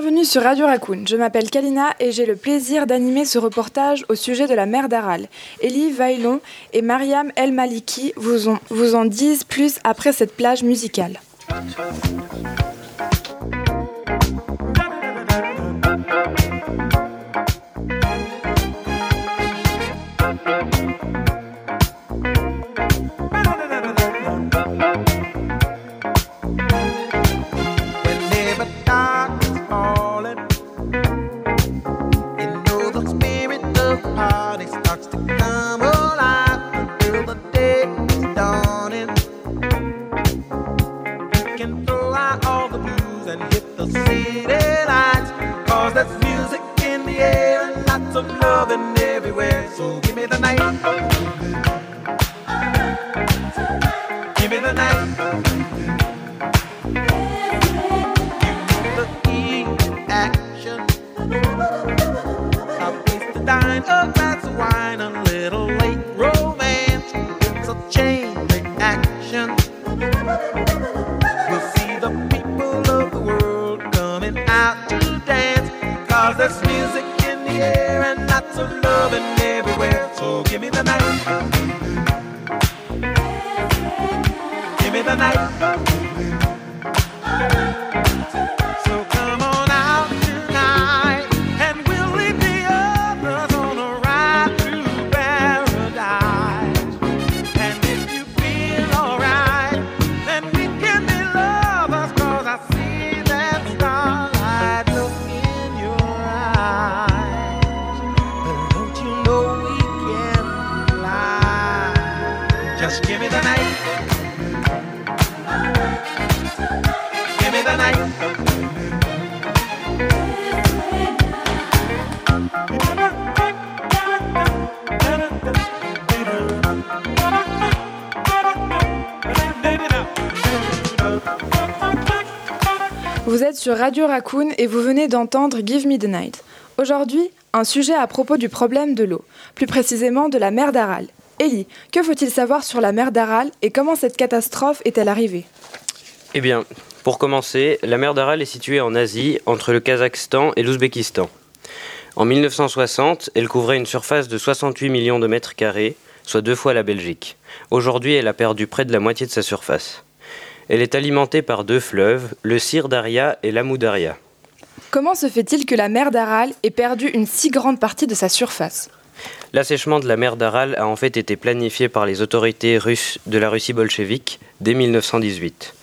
Bienvenue sur Radio Raccoon. Je m'appelle Kalina et j'ai le plaisir d'animer ce reportage au sujet de la mer d'Aral. Elie Vailon et Mariam El Maliki vous, vous en disent plus après cette plage musicale. loving Vous êtes sur Radio Raccoon et vous venez d'entendre Give Me the Night. Aujourd'hui, un sujet à propos du problème de l'eau, plus précisément de la mer d'Aral. Ellie, que faut-il savoir sur la mer d'Aral et comment cette catastrophe est-elle arrivée? Eh bien, pour commencer, la mer d'Aral est située en Asie, entre le Kazakhstan et l'Ouzbékistan. En 1960, elle couvrait une surface de 68 millions de mètres carrés, soit deux fois la Belgique. Aujourd'hui, elle a perdu près de la moitié de sa surface. Elle est alimentée par deux fleuves, le Sirdaria et l'Amoudaria. Comment se fait-il que la mer d'Aral ait perdu une si grande partie de sa surface? L'assèchement de la mer d'Aral a en fait été planifié par les autorités russes de la Russie bolchevique dès 1918.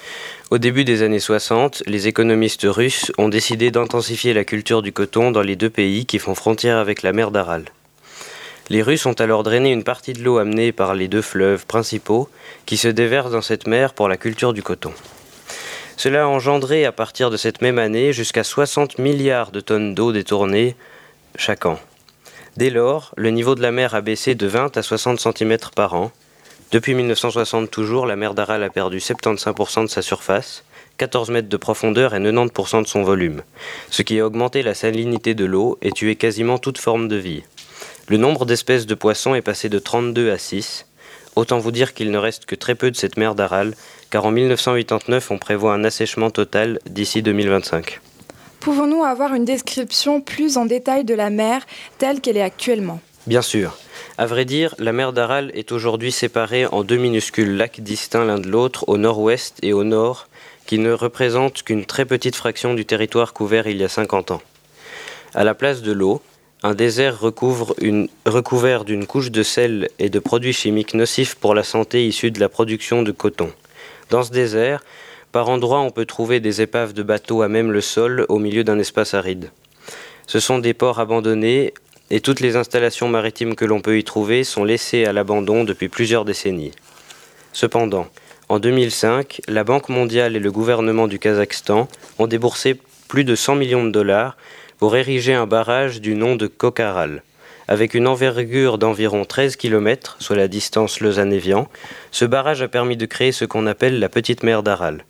Au début des années 60, les économistes russes ont décidé d'intensifier la culture du coton dans les deux pays qui font frontière avec la mer d'Aral. Les Russes ont alors drainé une partie de l'eau amenée par les deux fleuves principaux qui se déversent dans cette mer pour la culture du coton. Cela a engendré à partir de cette même année jusqu'à 60 milliards de tonnes d'eau détournées chaque an. Dès lors, le niveau de la mer a baissé de 20 à 60 cm par an. Depuis 1960 toujours, la mer d'Aral a perdu 75% de sa surface, 14 mètres de profondeur et 90% de son volume, ce qui a augmenté la salinité de l'eau et tué quasiment toute forme de vie. Le nombre d'espèces de poissons est passé de 32 à 6. Autant vous dire qu'il ne reste que très peu de cette mer d'Aral, car en 1989 on prévoit un assèchement total d'ici 2025. Pouvons-nous avoir une description plus en détail de la mer telle qu'elle est actuellement? Bien sûr. À vrai dire, la mer d'Aral est aujourd'hui séparée en deux minuscules lacs distincts l'un de l'autre au nord-ouest et au nord, qui ne représentent qu'une très petite fraction du territoire couvert il y a 50 ans. À la place de l'eau, un désert recouvert d'une couche de sel et de produits chimiques nocifs pour la santé issus de la production de coton. Dans ce désert, par endroits on peut trouver des épaves de bateaux à même le sol au milieu d'un espace aride. Ce sont des ports abandonnés et toutes les installations maritimes que l'on peut y trouver sont laissées à l'abandon depuis plusieurs décennies. Cependant, en 2005, la Banque mondiale et le gouvernement du Kazakhstan ont déboursé plus de 100 millions de dollars pour ériger un barrage du nom de Kokharal. Avec une envergure d'environ 13 km, soit la distance Lausanne-Évian, ce barrage a permis de créer ce qu'on appelle la petite mer d'Aral.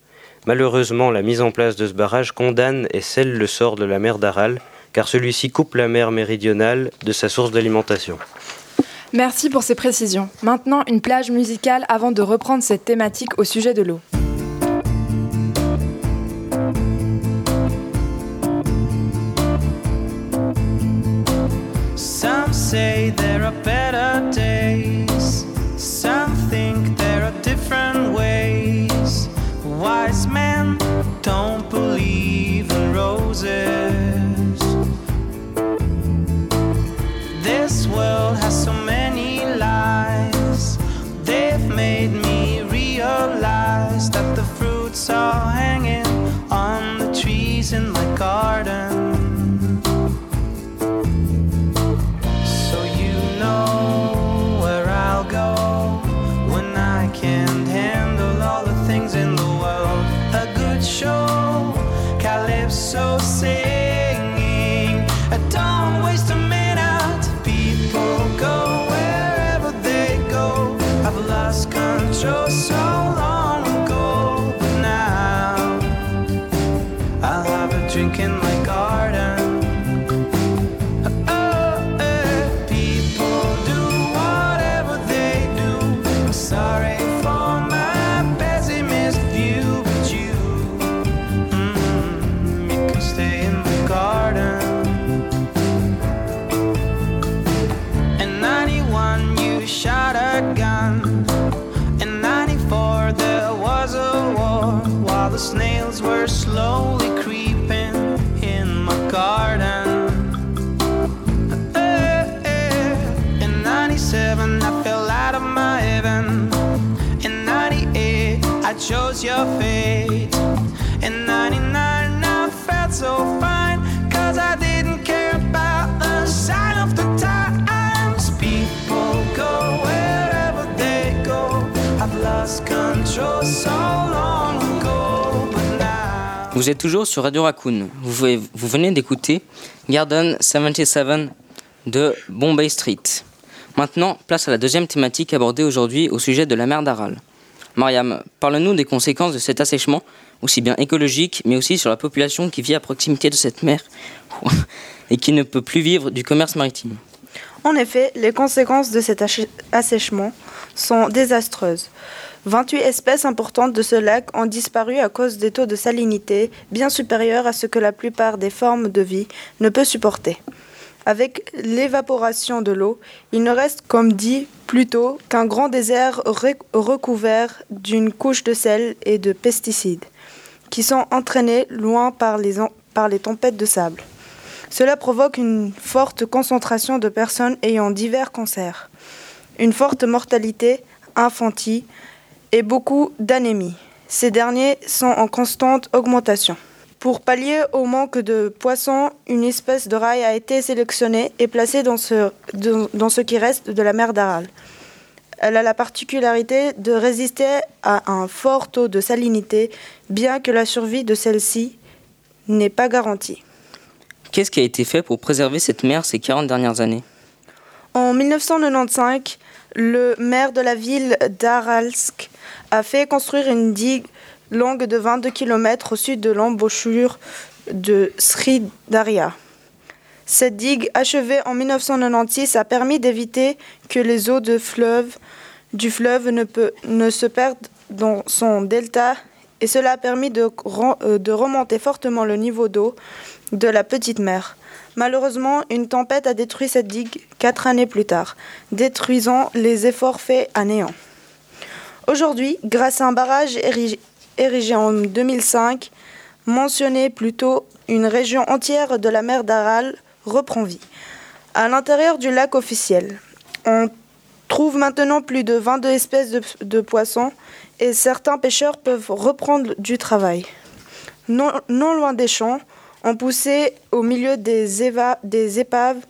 Malheureusement, la mise en place de ce barrage condamne et scelle le sort de la mer d'Aral, car celui-ci coupe la mer méridionale de sa source d'alimentation. Merci pour ces précisions. Maintenant, une plage musicale avant de reprendre cette thématique au sujet de l'eau. Don't believe in roses. So fine. Cause I didn't care about the sign of the times. People go wherever they go. I've lost control so long ago. But now. Vous êtes toujours sur Radio Raccoon. Vous, vous venez d'écouter Garden 77 de Bombay Street. Maintenant, place à la deuxième thématique abordée aujourd'hui au sujet de la mer d'Aral. Mariam, parle-nous des conséquences de cet assèchement, aussi bien écologique, mais aussi sur la population qui vit à proximité de cette mer et qui ne peut plus vivre du commerce maritime. En effet, les conséquences de cet assè- assèchement sont désastreuses. 28 espèces importantes de ce lac ont disparu à cause des taux de salinité bien supérieurs à ce que la plupart des formes de vie ne peut supporter. Avec l'évaporation de l'eau, il ne reste, comme dit plus tôt, qu'un grand désert recouvert d'une couche de sel et de pesticides, qui sont entraînés loin par les, tempêtes de sable. Cela provoque une forte concentration de personnes ayant divers cancers, une forte mortalité infantile et beaucoup d'anémie. Ces derniers sont en constante augmentation. Pour pallier au manque de poissons, une espèce de rail a été sélectionnée et placée dans ce qui reste de la mer d'Aral. Elle a la particularité de résister à un fort taux de salinité, bien que la survie de celle-ci n'est pas garantie. Qu'est-ce qui a été fait pour préserver cette mer ces 40 dernières années? En 1995, le maire de la ville d'Aralsk a fait construire une digue longue de 22 km au sud de l'embouchure de Sridaria. Cette digue, achevée en 1996, a permis d'éviter que les eaux du fleuve ne, se perdent dans son delta et cela a permis euh, de remonter fortement le niveau d'eau de la petite mer. Malheureusement, une tempête a détruit cette digue quatre années plus tard, détruisant les efforts faits à néant. Aujourd'hui, grâce à un barrage érigé, érigé en 2005, mentionné plus tôt, une région entière de la mer d'Aral reprend vie. À l'intérieur du lac officiel, on trouve maintenant plus de 22 espèces de, poissons et certains pêcheurs peuvent reprendre du travail. Non, loin des champs, on poussait au milieu des, des épaves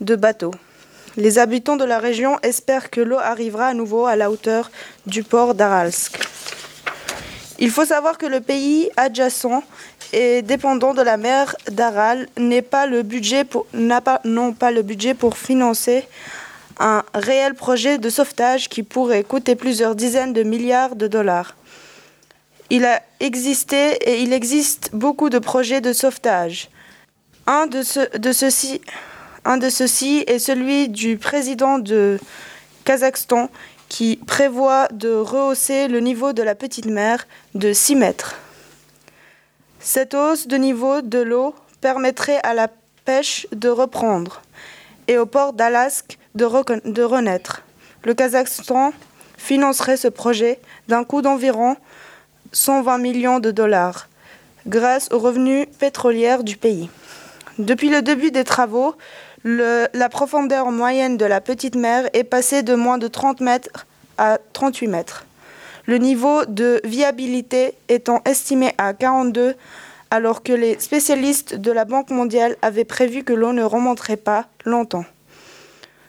de bateaux. Les habitants de la région espèrent que l'eau arrivera à nouveau à la hauteur du port d'Aralsk. Il faut savoir que le pays adjacent et dépendant de la mer d'Aral n'est pas le budget pour, pas, le budget pour financer un réel projet de sauvetage qui pourrait coûter plusieurs dizaines de milliards de dollars. Il a existé et il existe beaucoup de projets de sauvetage. Un de ceux-ci est celui du président de Kazakhstan qui prévoit de rehausser le niveau de la petite mer de 6 mètres. Cette hausse de niveau de l'eau permettrait à la pêche de reprendre. et au port d'Alask de, renaître. Le Kazakhstan financerait ce projet d'un coût d'environ 120 millions de dollars grâce aux revenus pétrolières du pays. Depuis le début des travaux, la profondeur moyenne de la petite mer est passée de moins de 30 mètres à 38 mètres. Le niveau de viabilité étant estimé à 42, alors que les spécialistes de la Banque mondiale avaient prévu que l'eau ne remonterait pas longtemps.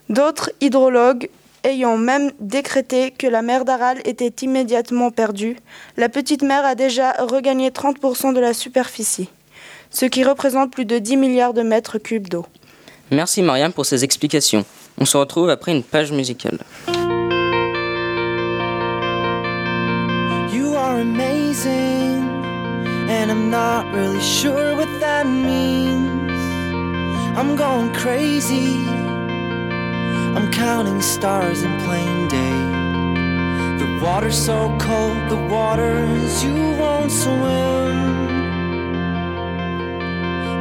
D'autres hydrologues ayant même décrété que la mer d'Aral était immédiatement perdue, la petite mer a déjà regagné 30% de la superficie, ce qui représente plus de 10 milliards de mètres cubes d'eau. Merci Mariam pour ces explications. On se retrouve après une page musicale. And I'm not really sure what that means. I'm going crazy. I'm counting stars in plain day. The water's so cold, the water's you won't swim.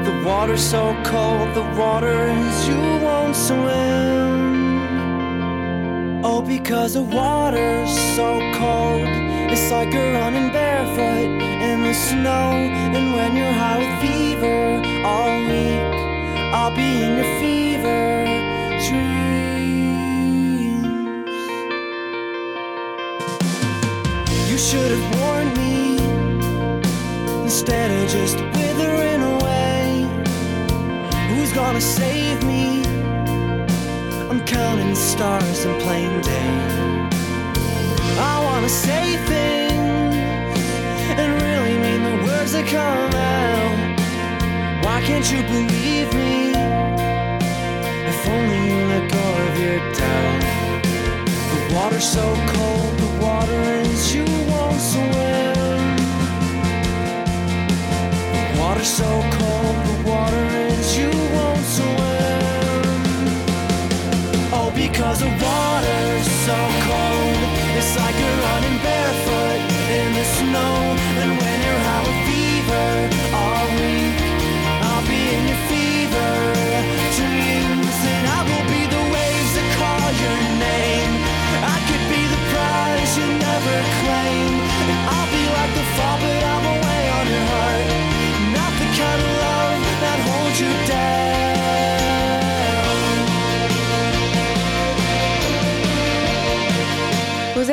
The water's so cold, the water's you won't swim. Oh, because the water's so cold. It's like you're running barefoot in the snow. And when you're high with fever all week, I'll be in your fever dreams. You should have warned me instead of just withering away. Who's gonna save me? I'm counting stars in plain day. Wanna say things and really mean the words that come out. Why can't you believe me? If only you let go of your doubt. The water's so cold, the water is you won't swim. The water's so cold, the water is you won't swim. Oh, because the water's so cold. It's like you're running barefoot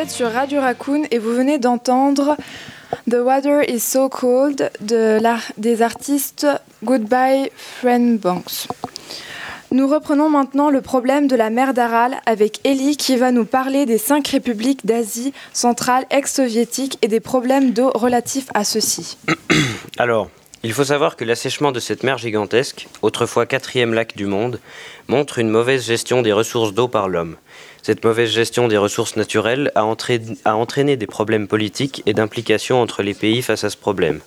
sur Radio Raccoon et vous venez d'entendre The Water is So Cold de des artistes Goodbye Friend Banks. Nous reprenons maintenant le problème de la mer d'Aral avec Ellie qui va nous parler des cinq républiques d'Asie centrale ex-soviétique et des problèmes d'eau relatifs à ceux-ci. Alors, il faut savoir que l'assèchement de cette mer gigantesque, autrefois quatrième lac du monde, montre une mauvaise gestion des ressources d'eau par l'homme. Cette mauvaise gestion des ressources naturelles a, entraîné- des problèmes politiques et d'implication entre les pays face à ce problème.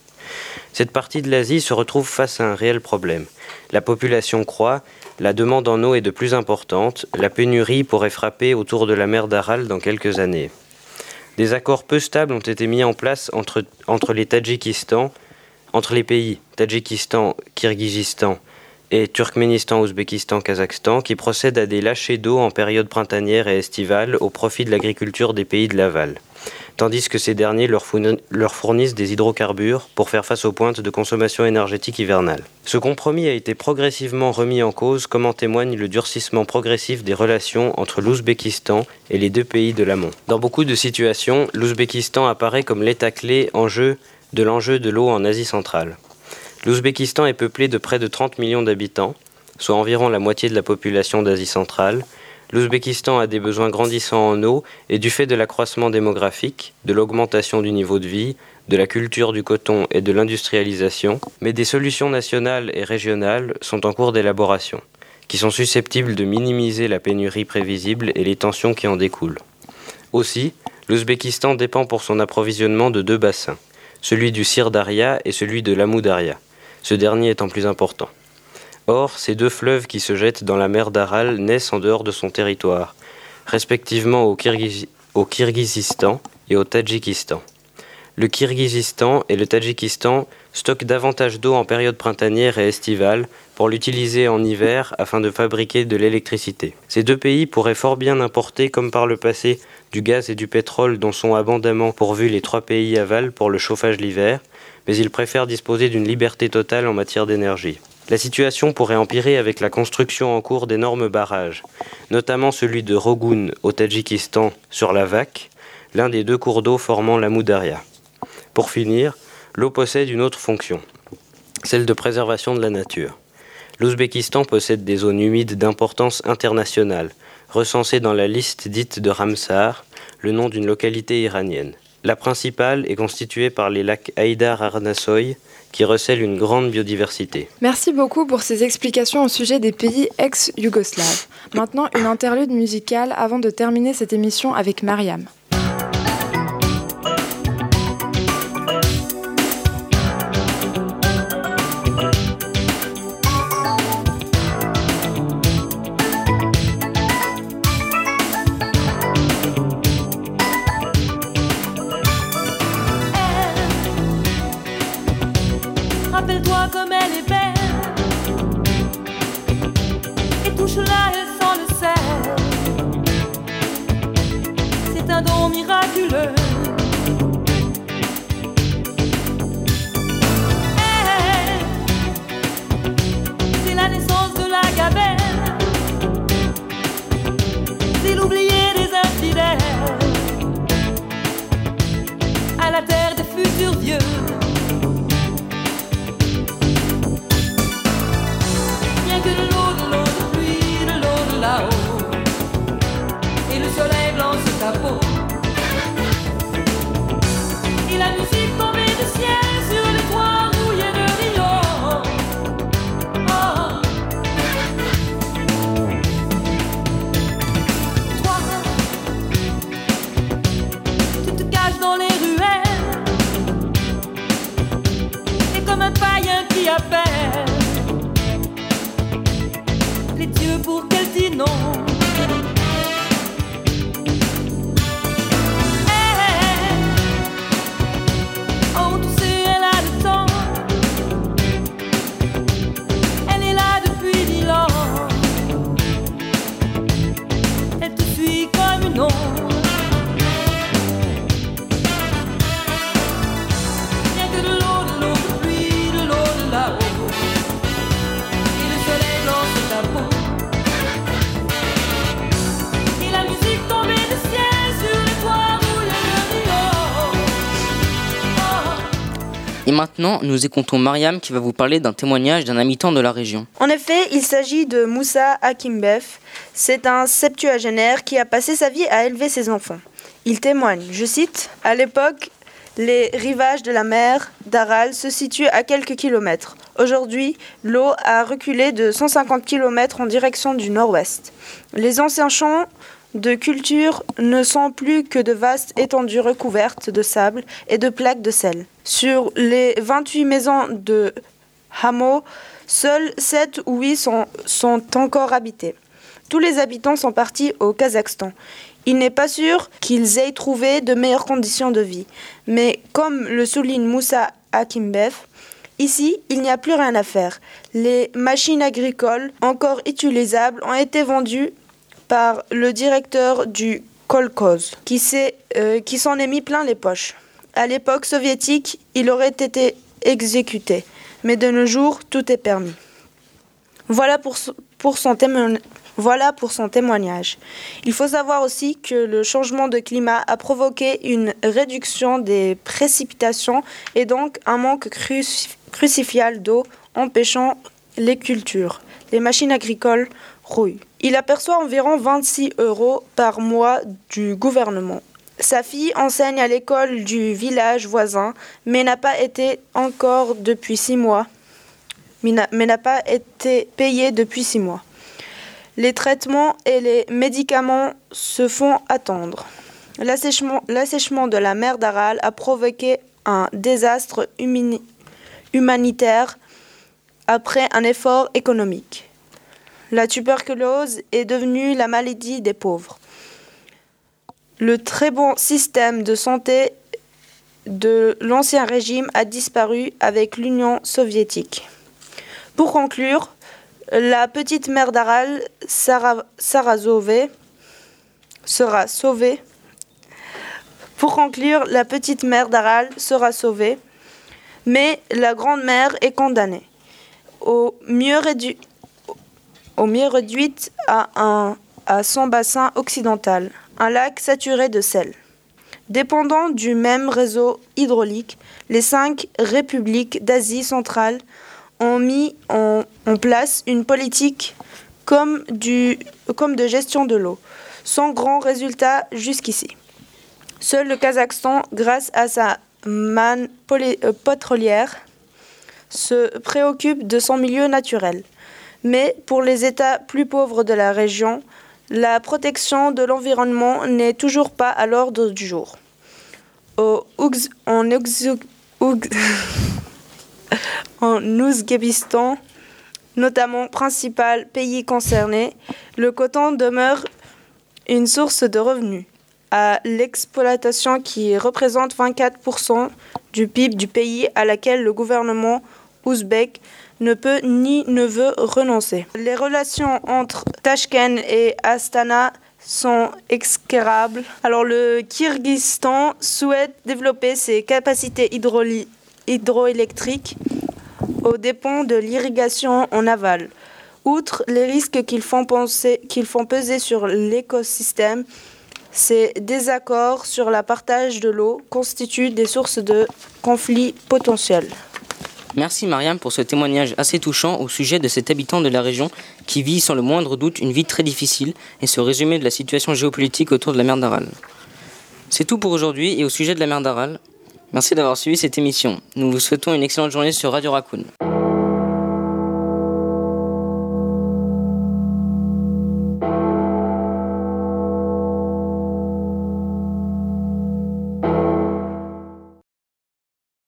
Cette partie de l'Asie se retrouve face à un réel problème. La population croît, la demande en eau est de plus importante, la pénurie pourrait frapper autour de la mer d'Aral dans quelques années. Des accords peu stables ont été mis en place entre, les entre les pays Tadjikistan, Kirghizistan et Turkménistan, Ouzbékistan, Kazakhstan, qui procèdent à des lâchers d'eau en période printanière et estivale au profit de l'agriculture des pays de l'aval, tandis que ces derniers leur fourni- leur fournissent des hydrocarbures pour faire face aux pointes de consommation énergétique hivernale. Ce compromis a été progressivement remis en cause, comme en témoigne le durcissement progressif des relations entre l'Ouzbékistan et les deux pays de l'amont. Dans beaucoup de situations, l'Ouzbékistan apparaît comme l'état clé en jeu de l'enjeu de l'eau en Asie centrale. L'Ouzbékistan est peuplé de près de 30 millions d'habitants, soit environ la moitié de la population d'Asie centrale. L'Ouzbékistan a des besoins grandissants en eau et du fait de l'accroissement démographique, de l'augmentation du niveau de vie, de la culture du coton et de l'industrialisation, mais des solutions nationales et régionales sont en cours d'élaboration, qui sont susceptibles de minimiser la pénurie prévisible et les tensions qui en découlent. Aussi, l'Ouzbékistan dépend pour son approvisionnement de deux bassins, celui du Sir Daria et celui de l'Amou Daria, ce dernier étant plus important. Or, ces deux fleuves qui se jettent dans la mer d'Aral naissent en dehors de son territoire, respectivement au, Kirghiz- Kirghizistan et au Tadjikistan. Le Kirghizistan et le Tadjikistan stocke davantage d'eau en période printanière et estivale pour l'utiliser en hiver afin de fabriquer de l'électricité. Ces deux pays pourraient fort bien importer, comme par le passé, du gaz et du pétrole dont sont abondamment pourvus les trois pays aval pour le chauffage l'hiver, mais ils préfèrent disposer d'une liberté totale en matière d'énergie. La situation pourrait empirer avec la construction en cours d'énormes barrages, notamment celui de Rogun au Tadjikistan sur la Vac, l'un des deux cours d'eau formant la Moudaria. Pour finir, l'eau possède une autre fonction, celle de préservation de la nature. L'Ouzbékistan possède des zones humides d'importance internationale, recensées dans la liste dite de Ramsar, le nom d'une localité iranienne. La principale est constituée par les lacs Haïdar Arnasoy, qui recèlent une grande biodiversité. Merci beaucoup pour ces explications au sujet des pays ex-yougoslaves. Maintenant, une interlude musicale avant de terminer cette émission avec Mariam. Pour qu'elle dise non. Maintenant, nous écoutons Mariam qui va vous parler d'un témoignage d'un habitant de la région. En effet, il s'agit de Moussa Hakimbev. C'est un septuagénaire qui a passé sa vie à élever ses enfants. Il témoigne, je cite, À l'époque, les rivages de la mer d'Aral se situent à quelques kilomètres. Aujourd'hui, l'eau a reculé de 150 kilomètres en direction du nord-ouest. Les anciens champs de culture ne sont plus que de vastes étendues recouvertes de sable et de plaques de sel. Sur les 28 maisons de hameaux, seules 7 ou 8 sont, sont encore habitées. Tous les habitants sont partis au Kazakhstan. Il n'est pas sûr qu'ils aient trouvé de meilleures conditions de vie. Mais comme le souligne Moussa Hakimbev, ici, il n'y a plus rien à faire. Les machines agricoles encore utilisables ont été vendues par le directeur du kolkhoz, euh, qui s'en est mis plein les poches. À l'époque soviétique, il aurait été exécuté. Mais de nos jours, tout est permis. Voilà pour, son- témoignage. Voilà pour son témoignage. Il faut savoir aussi que le changement de climat a provoqué une réduction des précipitations et donc un manque cruci- crucifial d'eau empêchant les cultures. Les machines agricoles Il aperçoit environ 26 euros par mois du gouvernement. Sa fille enseigne à l'école du village voisin, mais n'a pas été encore depuis six mois. Mais n'a- pas été payée depuis six mois. Les traitements et les médicaments se font attendre. L'assèchement de la mer d'Aral a provoqué un désastre humanitaire après un effort économique. La tuberculose est devenue la maladie des pauvres. Le très bon système de santé de l'ancien régime a disparu avec l'Union soviétique. Pour conclure, la petite mer d'Aral sera, sauvée. Pour conclure, la petite mer d'Aral sera sauvée, mais la grande mer est condamnée. Au mieux, rédu- au mieux réduite à, son bassin occidental, un lac saturé de sel. Dépendant du même réseau hydraulique, les cinq républiques d'Asie centrale ont mis en, place une politique comme, de gestion de l'eau, sans grand résultat jusqu'ici. Seul le Kazakhstan, grâce à sa manne euh, pétrolière, se préoccupe de son milieu naturel. Mais pour les États plus pauvres de la région, la protection de l'environnement n'est toujours pas à l'ordre du jour. En, en notamment principal pays concerné, le coton demeure une source de revenus. À l'exploitation qui représente 24% du PIB du pays à laquelle le gouvernement ouzbek ne peut ni ne veut renoncer. Les relations entre Tashkent et Astana sont exécrables. Alors le Kyrgyzstan souhaite développer ses capacités hydroélectriques aux dépens de l'irrigation en aval. Outre les risques qu'ils font, font peser sur l'écosystème, ces désaccords sur le partage de l'eau constituent des sources de conflits potentiels. Merci Mariam pour ce témoignage assez touchant au sujet de cet habitant de la région qui vit sans le moindre doute une vie très difficile et ce résumé de la situation géopolitique autour de la mer d'Aral. C'est tout pour aujourd'hui et au sujet de la mer d'Aral. Merci d'avoir suivi cette émission. Nous vous souhaitons une excellente journée sur Radio Raccoon.